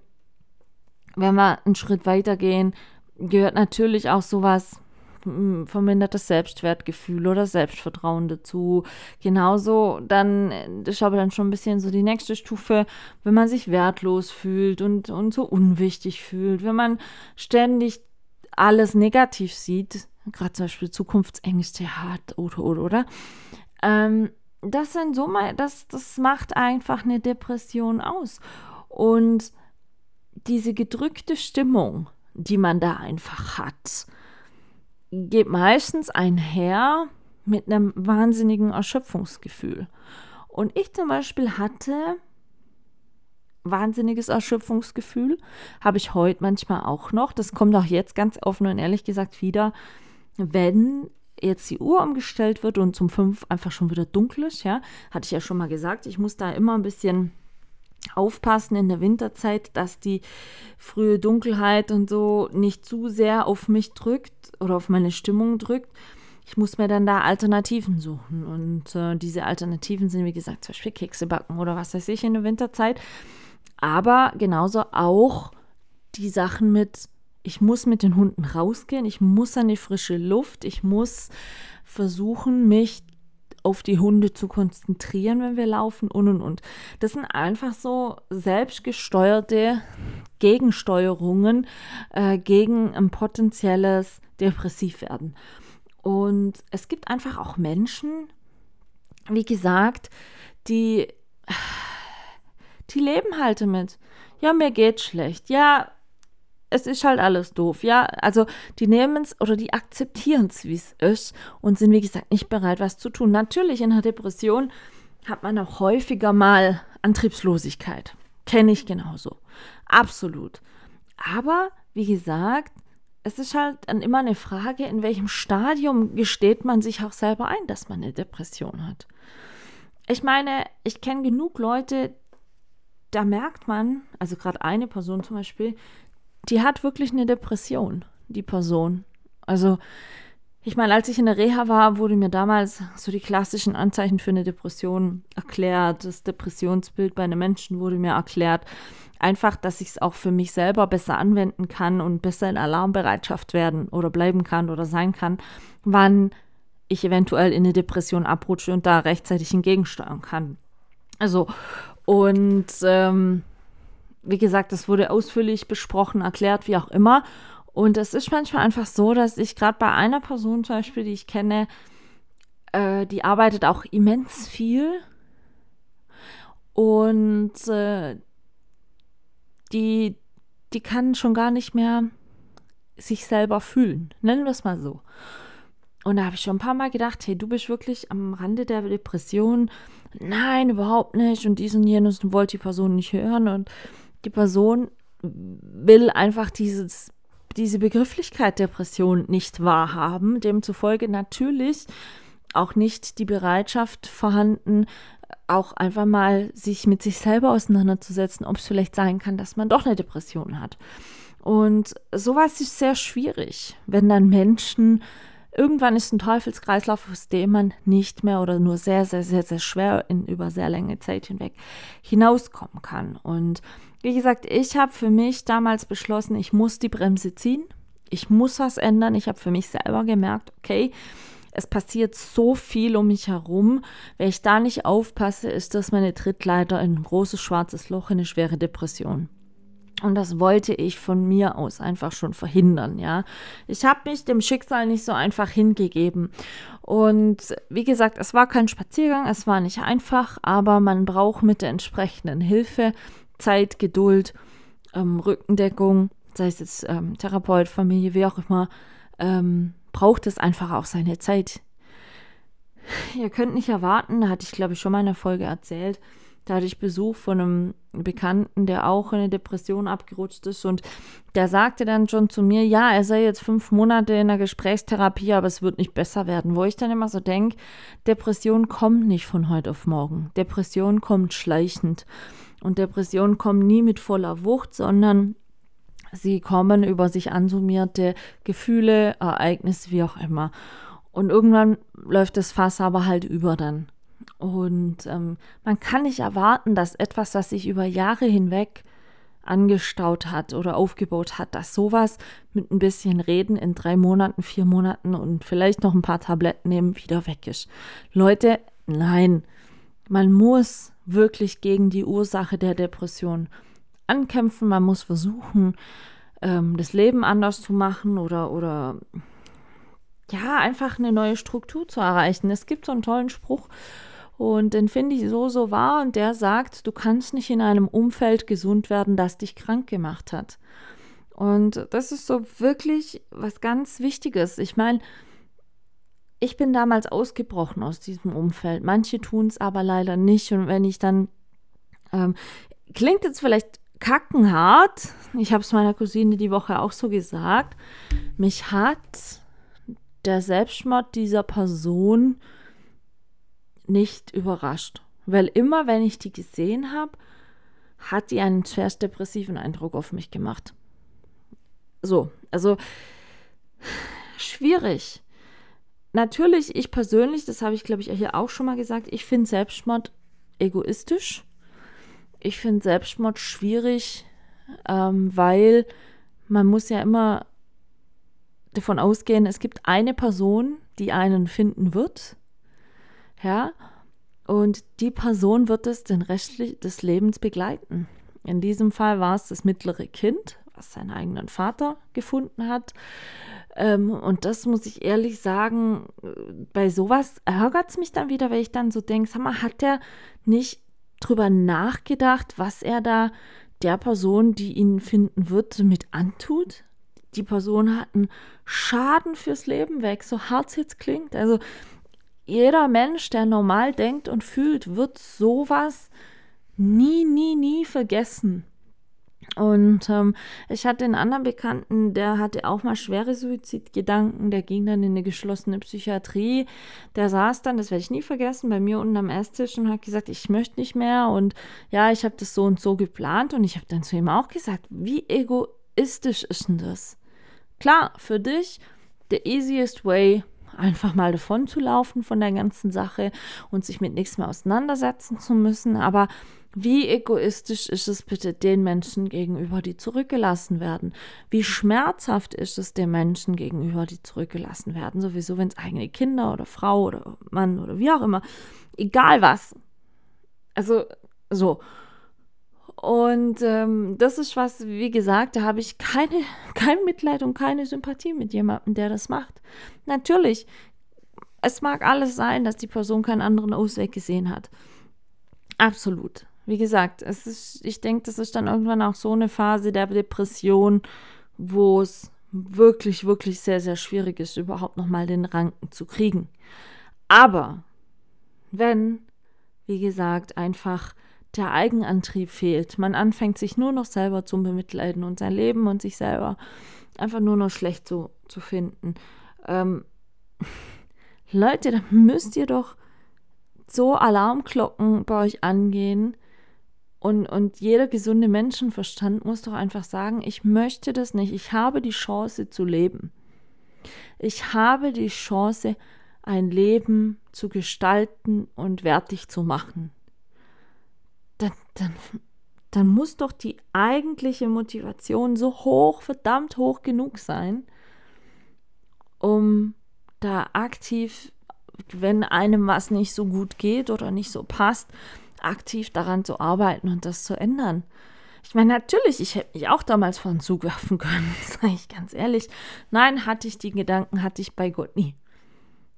wenn wir einen Schritt weiter gehen, gehört natürlich auch sowas, vermindertes Selbstwertgefühl oder Selbstvertrauen dazu. Genauso dann, das ist aber dann schon ein bisschen so die nächste Stufe, wenn man sich wertlos fühlt und, und so unwichtig fühlt, wenn man ständig alles negativ sieht, gerade zum Beispiel Zukunftsängste hat oder oder oder, ähm, das sind so mal, das, das macht einfach eine Depression aus. Und diese gedrückte Stimmung, die man da einfach hat, geht meistens einher mit einem wahnsinnigen Erschöpfungsgefühl. Und ich zum Beispiel hatte wahnsinniges Erschöpfungsgefühl. Habe ich heute manchmal auch noch. Das kommt auch jetzt ganz offen und ehrlich gesagt wieder, wenn jetzt die Uhr umgestellt wird und zum 5 einfach schon wieder dunkel ist, ja, hatte ich ja schon mal gesagt, ich muss da immer ein bisschen aufpassen in der Winterzeit, dass die frühe Dunkelheit und so nicht zu sehr auf mich drückt oder auf meine Stimmung drückt. Ich muss mir dann da Alternativen suchen. Und äh, diese Alternativen sind, wie gesagt, zum Beispiel Kekse backen oder was weiß ich in der Winterzeit aber genauso auch die Sachen mit, ich muss mit den Hunden rausgehen, ich muss an die frische Luft, ich muss versuchen, mich auf die Hunde zu konzentrieren, wenn wir laufen und und und. Das sind einfach so selbstgesteuerte Gegensteuerungen äh, gegen ein potenzielles Depressivwerden. Und es gibt einfach auch Menschen, wie gesagt, die die leben halt damit. Ja, mir geht's schlecht. Ja, es ist halt alles doof. Ja, also die nehmen es oder die akzeptieren es, wie es ist und sind, wie gesagt, nicht bereit, was zu tun. Natürlich in einer Depression hat man auch häufiger mal Antriebslosigkeit. Kenne ich genauso. Absolut. Aber, wie gesagt, es ist halt dann immer eine Frage, in welchem Stadium gesteht man sich auch selber ein, dass man eine Depression hat. Ich meine, ich kenne genug Leute, da merkt man, also gerade eine Person zum Beispiel, die hat wirklich eine Depression, die Person. Also, ich meine, als ich in der Reha war, wurde mir damals so die klassischen Anzeichen für eine Depression erklärt. Das Depressionsbild bei einem Menschen wurde mir erklärt. Einfach, dass ich es auch für mich selber besser anwenden kann und besser in Alarmbereitschaft werden oder bleiben kann oder sein kann, wann ich eventuell in eine Depression abrutsche und da rechtzeitig entgegensteuern kann. Also, und ähm, wie gesagt, das wurde ausführlich besprochen, erklärt, wie auch immer. Und es ist manchmal einfach so, dass ich gerade bei einer Person zum Beispiel, die ich kenne, äh, die arbeitet auch immens viel. Und äh, die, die kann schon gar nicht mehr sich selber fühlen. Nennen wir es mal so. Und da habe ich schon ein paar Mal gedacht, hey, du bist wirklich am Rande der Depression. Nein, überhaupt nicht. Und dies und jenes und wollte die Person nicht hören. Und die Person will einfach dieses, diese Begrifflichkeit Depression nicht wahrhaben. Demzufolge natürlich auch nicht die Bereitschaft vorhanden, auch einfach mal sich mit sich selber auseinanderzusetzen, ob es vielleicht sein kann, dass man doch eine Depression hat. Und sowas ist sehr schwierig, wenn dann Menschen Irgendwann ist ein Teufelskreislauf, aus dem man nicht mehr oder nur sehr, sehr, sehr, sehr schwer in über sehr lange Zeit hinweg hinauskommen kann. Und wie gesagt, ich habe für mich damals beschlossen, ich muss die Bremse ziehen. Ich muss was ändern. Ich habe für mich selber gemerkt, okay, es passiert so viel um mich herum. Wenn ich da nicht aufpasse, ist das meine Trittleiter in ein großes schwarzes Loch, in eine schwere Depression. Und das wollte ich von mir aus einfach schon verhindern, ja. Ich habe mich dem Schicksal nicht so einfach hingegeben. Und wie gesagt, es war kein Spaziergang, es war nicht einfach, aber man braucht mit der entsprechenden Hilfe Zeit, Geduld, ähm, Rückendeckung, sei es jetzt ähm, Therapeut, Familie, wie auch immer, ähm, braucht es einfach auch seine Zeit. Ihr könnt nicht erwarten, da hatte ich glaube ich schon mal in der Folge erzählt, da hatte ich Besuch von einem Bekannten, der auch in eine Depression abgerutscht ist und der sagte dann schon zu mir, ja, er sei jetzt fünf Monate in der Gesprächstherapie, aber es wird nicht besser werden. Wo ich dann immer so denke, Depression kommt nicht von heute auf morgen. Depression kommt schleichend. Und Depressionen kommen nie mit voller Wucht, sondern sie kommen über sich ansummierte Gefühle, Ereignisse, wie auch immer. Und irgendwann läuft das Fass aber halt über dann. Und ähm, man kann nicht erwarten, dass etwas, das sich über Jahre hinweg angestaut hat oder aufgebaut hat, dass sowas mit ein bisschen Reden in drei Monaten, vier Monaten und vielleicht noch ein paar Tabletten nehmen wieder weg ist. Leute, nein, man muss wirklich gegen die Ursache der Depression ankämpfen, man muss versuchen, ähm, das Leben anders zu machen oder, oder ja, einfach eine neue Struktur zu erreichen. Es gibt so einen tollen Spruch und den finde ich so, so wahr und der sagt, du kannst nicht in einem Umfeld gesund werden, das dich krank gemacht hat. Und das ist so wirklich was ganz Wichtiges. Ich meine, ich bin damals ausgebrochen aus diesem Umfeld. Manche tun es aber leider nicht. Und wenn ich dann, ähm, klingt jetzt vielleicht kackenhart, ich habe es meiner Cousine die Woche auch so gesagt, mich hat der Selbstmord dieser Person nicht überrascht. Weil immer, wenn ich die gesehen habe, hat die einen zuerst depressiven Eindruck auf mich gemacht. So, also schwierig. Natürlich, ich persönlich, das habe ich glaube ich hier auch schon mal gesagt, ich finde Selbstmord egoistisch. Ich finde Selbstmord schwierig, ähm, weil man muss ja immer davon ausgehen, es gibt eine Person, die einen finden wird ja, und die Person wird es den Rest des Lebens begleiten. In diesem Fall war es das mittlere Kind, was seinen eigenen Vater gefunden hat. Ähm, und das muss ich ehrlich sagen, bei sowas ärgert es mich dann wieder, weil ich dann so denke, sag mal, hat der nicht drüber nachgedacht, was er da der Person, die ihn finden wird, mit antut? Die Person hat einen Schaden fürs Leben weg, so hart es jetzt klingt. Also jeder Mensch, der normal denkt und fühlt, wird sowas nie, nie, nie vergessen. Und ähm, ich hatte einen anderen Bekannten, der hatte auch mal schwere Suizidgedanken, der ging dann in eine geschlossene Psychiatrie. Der saß dann, das werde ich nie vergessen, bei mir unten am Esstisch und hat gesagt, ich möchte nicht mehr und ja, ich habe das so und so geplant und ich habe dann zu ihm auch gesagt, wie egoistisch ist denn das? Klar, für dich, the easiest way einfach mal davon zu laufen von der ganzen Sache und sich mit nichts mehr auseinandersetzen zu müssen. Aber wie egoistisch ist es bitte den Menschen gegenüber, die zurückgelassen werden? Wie schmerzhaft ist es den Menschen gegenüber, die zurückgelassen werden? Sowieso, wenn es eigene Kinder oder Frau oder Mann oder wie auch immer, egal was. Also so. Und ähm, das ist was, wie gesagt, da habe ich keine, kein Mitleid und keine Sympathie mit jemandem, der das macht. Natürlich, es mag alles sein, dass die Person keinen anderen Ausweg gesehen hat. Absolut. Wie gesagt, es ist, ich denke, das ist dann irgendwann auch so eine Phase der Depression, wo es wirklich, wirklich sehr, sehr schwierig ist, überhaupt nochmal den Ranken zu kriegen. Aber wenn, wie gesagt, einfach der Eigenantrieb fehlt. Man anfängt sich nur noch selber zu bemitleiden und sein Leben und sich selber einfach nur noch schlecht zu, zu finden. Ähm, Leute, da müsst ihr doch so Alarmglocken bei euch angehen. Und, und jeder gesunde Menschenverstand muss doch einfach sagen, ich möchte das nicht. Ich habe die Chance zu leben. Ich habe die Chance, ein Leben zu gestalten und wertig zu machen dann, dann, dann muss doch die eigentliche Motivation so hoch, verdammt hoch genug sein, um da aktiv, wenn einem was nicht so gut geht oder nicht so passt, aktiv daran zu arbeiten und das zu ändern. Ich meine, natürlich, ich hätte mich auch damals von Zug werfen können, sage ich ganz ehrlich. Nein, hatte ich die Gedanken, hatte ich bei Gott nie.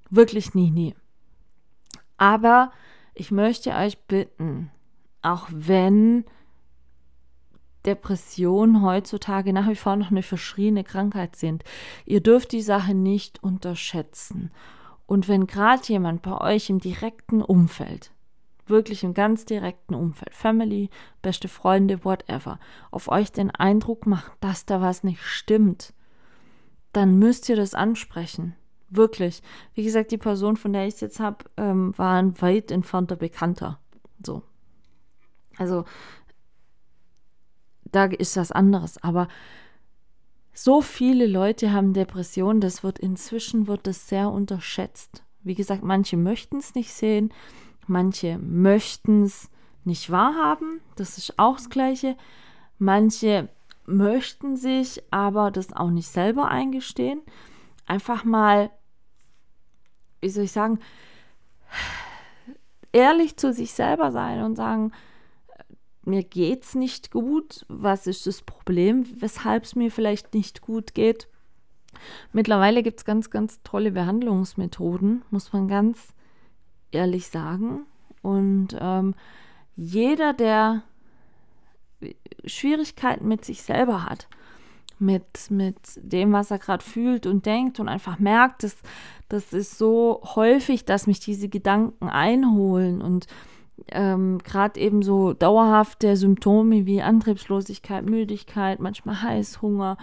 Wirklich nie, nie. Aber ich möchte euch bitten, auch wenn Depressionen heutzutage nach wie vor noch eine verschriene Krankheit sind, ihr dürft die Sache nicht unterschätzen. Und wenn gerade jemand bei euch im direkten Umfeld wirklich im ganz direkten Umfeld, Family, beste Freunde, whatever, auf euch den Eindruck macht, dass da was nicht stimmt, dann müsst ihr das ansprechen. Wirklich. Wie gesagt, die Person, von der ich es jetzt habe, ähm, war ein weit entfernter Bekannter. So. Also, da ist was anderes. Aber so viele Leute haben Depressionen, das wird inzwischen wird das sehr unterschätzt. Wie gesagt, manche möchten es nicht sehen, Manche möchten es nicht wahrhaben, das ist auch das Gleiche. Manche möchten sich aber das auch nicht selber eingestehen. Einfach mal, wie soll ich sagen, ehrlich zu sich selber sein und sagen, mir geht's nicht gut, was ist das Problem, weshalb es mir vielleicht nicht gut geht. Mittlerweile gibt es ganz, ganz tolle Behandlungsmethoden, muss man ganz ehrlich sagen. Und ähm, jeder, der Schwierigkeiten mit sich selber hat, mit, mit dem, was er gerade fühlt und denkt und einfach merkt, dass das ist so häufig, dass mich diese Gedanken einholen und ähm, gerade eben so dauerhafte Symptome wie Antriebslosigkeit, Müdigkeit, manchmal Heißhunger,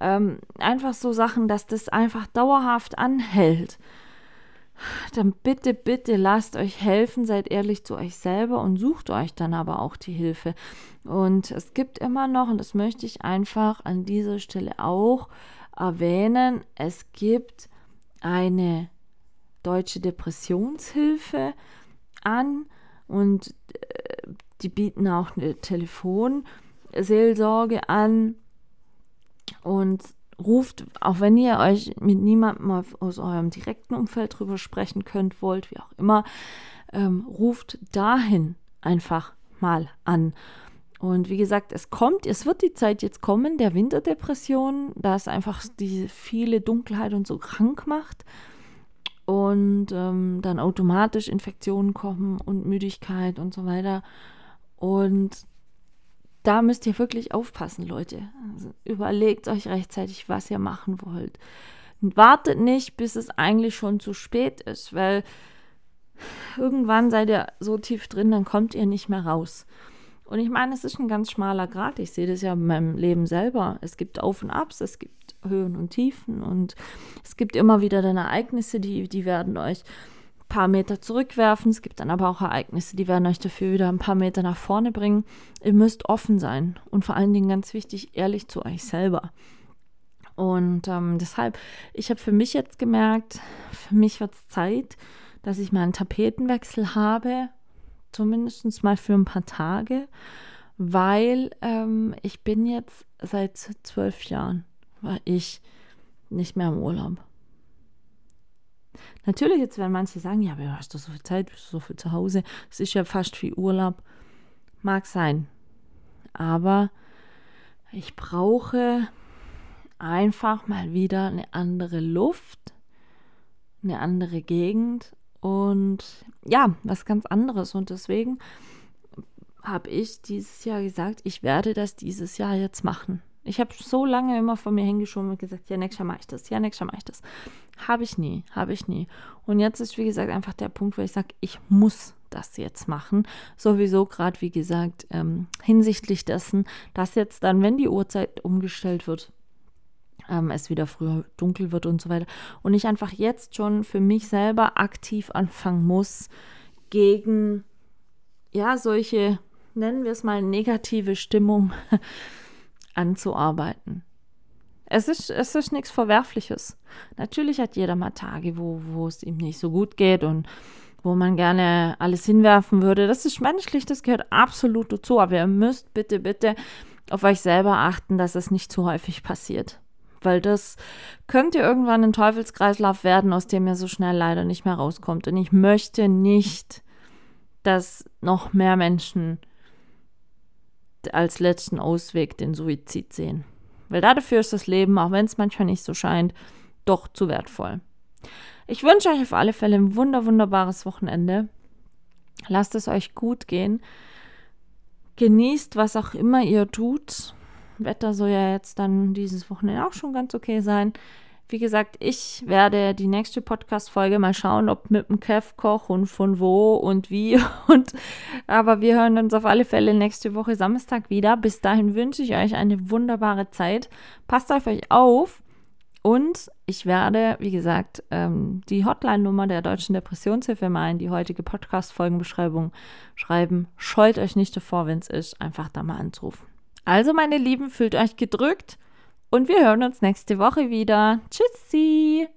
ähm, einfach so Sachen, dass das einfach dauerhaft anhält dann bitte, bitte lasst euch helfen, seid ehrlich zu euch selber und sucht euch dann aber auch die Hilfe. Und es gibt immer noch, und das möchte ich einfach an dieser Stelle auch erwähnen, es gibt eine deutsche Depressionshilfe an und äh, die bieten auch eine Telefonseelsorge an und ruft, auch wenn ihr euch mit niemandem aus eurem direkten Umfeld drüber sprechen könnt, wollt, wie auch immer, ähm, ruft dahin einfach mal an. Und wie gesagt, es kommt, es wird die Zeit jetzt kommen der Winterdepression, da es einfach diese viele Dunkelheit und so krank macht und ähm, dann automatisch Infektionen kommen und Müdigkeit und so weiter. Und da müsst ihr wirklich aufpassen, Leute. Also überlegt euch rechtzeitig, was ihr machen wollt. Und wartet nicht, bis es eigentlich schon zu spät ist, weil irgendwann seid ihr so tief drin, dann kommt ihr nicht mehr raus. Und ich meine, es ist ein ganz schmaler Grad. Ich sehe das ja in meinem Leben selber. Es gibt Auf und Abs, es gibt Höhen und Tiefen und es gibt immer wieder dann Ereignisse, die, die werden euch paar Meter zurückwerfen. Es gibt dann aber auch Ereignisse, die werden euch dafür wieder ein paar Meter nach vorne bringen. Ihr müsst offen sein und vor allen Dingen ganz wichtig, ehrlich zu euch selber. Und ähm, deshalb, ich habe für mich jetzt gemerkt, für mich wird es Zeit, dass ich mal einen Tapetenwechsel habe, zumindest mal für ein paar Tage, weil ähm, ich bin jetzt seit zwölf Jahren, war ich nicht mehr im Urlaub. Natürlich, jetzt werden manche sagen, ja, aber hast du so viel Zeit, bist du so viel zu Hause, es ist ja fast wie Urlaub. Mag sein. Aber ich brauche einfach mal wieder eine andere Luft, eine andere Gegend und ja, was ganz anderes. Und deswegen habe ich dieses Jahr gesagt, ich werde das dieses Jahr jetzt machen. Ich habe so lange immer vor mir hingeschoben und gesagt, ja, nächstes Jahr mache ich das, ja, nächstes Jahr mache ich das. Habe ich nie, habe ich nie. Und jetzt ist, wie gesagt, einfach der Punkt, wo ich sage, ich muss das jetzt machen. Sowieso gerade, wie gesagt, ähm, hinsichtlich dessen, dass jetzt dann, wenn die Uhrzeit umgestellt wird, ähm, es wieder früher dunkel wird und so weiter. Und ich einfach jetzt schon für mich selber aktiv anfangen muss, gegen, ja, solche, nennen wir es mal, negative Stimmung anzuarbeiten. Es ist, es ist nichts Verwerfliches. Natürlich hat jeder mal Tage, wo, wo es ihm nicht so gut geht und wo man gerne alles hinwerfen würde. Das ist menschlich, das gehört absolut dazu. Aber ihr müsst bitte, bitte auf euch selber achten, dass es nicht zu häufig passiert. weil das könnte irgendwann ein Teufelskreislauf werden, aus dem ihr so schnell leider nicht mehr rauskommt. Und ich möchte nicht, dass noch mehr Menschen als letzten Ausweg den Suizid sehen. Weil dafür ist das Leben, auch wenn es manchmal nicht so scheint, doch zu wertvoll. Ich wünsche euch auf alle Fälle ein wunder, wunderbares Wochenende. Lasst es euch gut gehen. Genießt, was auch immer ihr tut. Wetter soll ja jetzt dann dieses Wochenende auch schon ganz okay sein. Wie gesagt, ich werde die nächste Podcast-Folge mal schauen, ob mit dem Kev koch und von wo und wie. Und, aber wir hören uns auf alle Fälle nächste Woche Samstag wieder. Bis dahin wünsche ich euch eine wunderbare Zeit. Passt auf euch auf. Und ich werde, wie gesagt, ähm, die Hotline-Nummer der Deutschen Depressionshilfe mal in die heutige Podcast-Folgenbeschreibung schreiben. Scheut euch nicht davor, wenn es ist, einfach da mal anzurufen. Also, meine Lieben, fühlt euch gedrückt und wir hören uns nächste Woche wieder. Tschüssi!